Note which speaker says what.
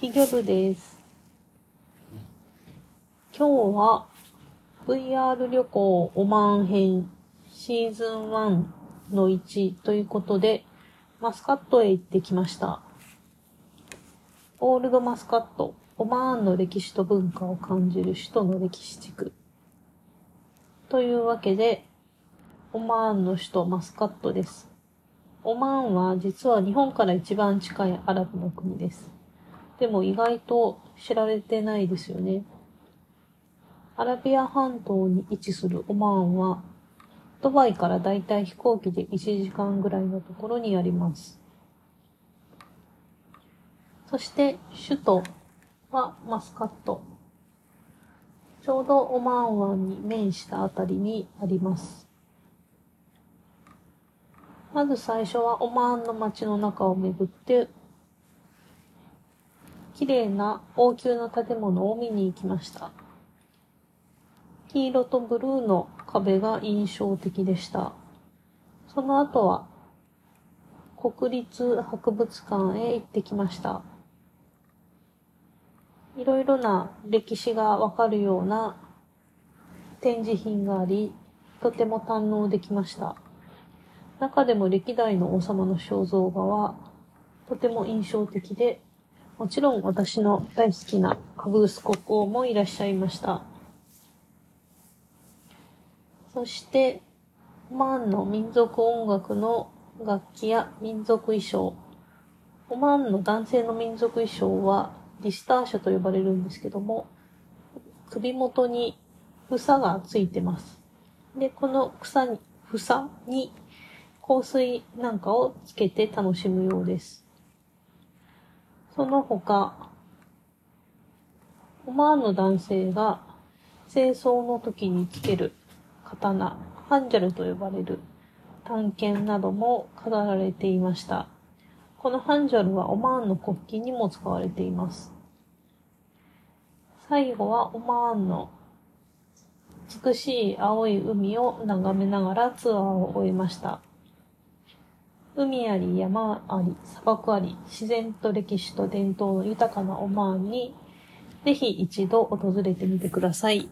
Speaker 1: ヒギョルです。今日は VR 旅行オマーン編シーズン1の1ということでマスカットへ行ってきました。オールドマスカット、オマーンの歴史と文化を感じる首都の歴史地区。というわけで、オマーンの首都マスカットです。オマーンは実は日本から一番近いアラブの国です。でも意外と知られてないですよね。アラビア半島に位置するオマーンは、ドバイからだいたい飛行機で1時間ぐらいのところにあります。そして首都はマスカット。ちょうどオマーン湾に面したあたりにあります。まず最初はオマーンの街の中を巡って、綺麗な王宮の建物を見に行きました。黄色とブルーの壁が印象的でした。その後は国立博物館へ行ってきました。いろいろな歴史がわかるような展示品があり、とても堪能できました。中でも歴代の王様の肖像画はとても印象的で、もちろん私の大好きなカブース国王もいらっしゃいました。そして、オマーンの民族音楽の楽器や民族衣装。オマーンの男性の民族衣装はディスターシャと呼ばれるんですけども、首元に房がついてます。で、この草に、房に香水なんかをつけて楽しむようです。その他、オマーンの男性が清掃の時につける刀、ハンジャルと呼ばれる探検なども飾られていました。このハンジャルはオマーンの国旗にも使われています。最後はオマーンの美しい青い海を眺めながらツアーを終えました。海あり山あり砂漠あり自然と歴史と伝統の豊かなオマーンにぜひ一度訪れてみてください。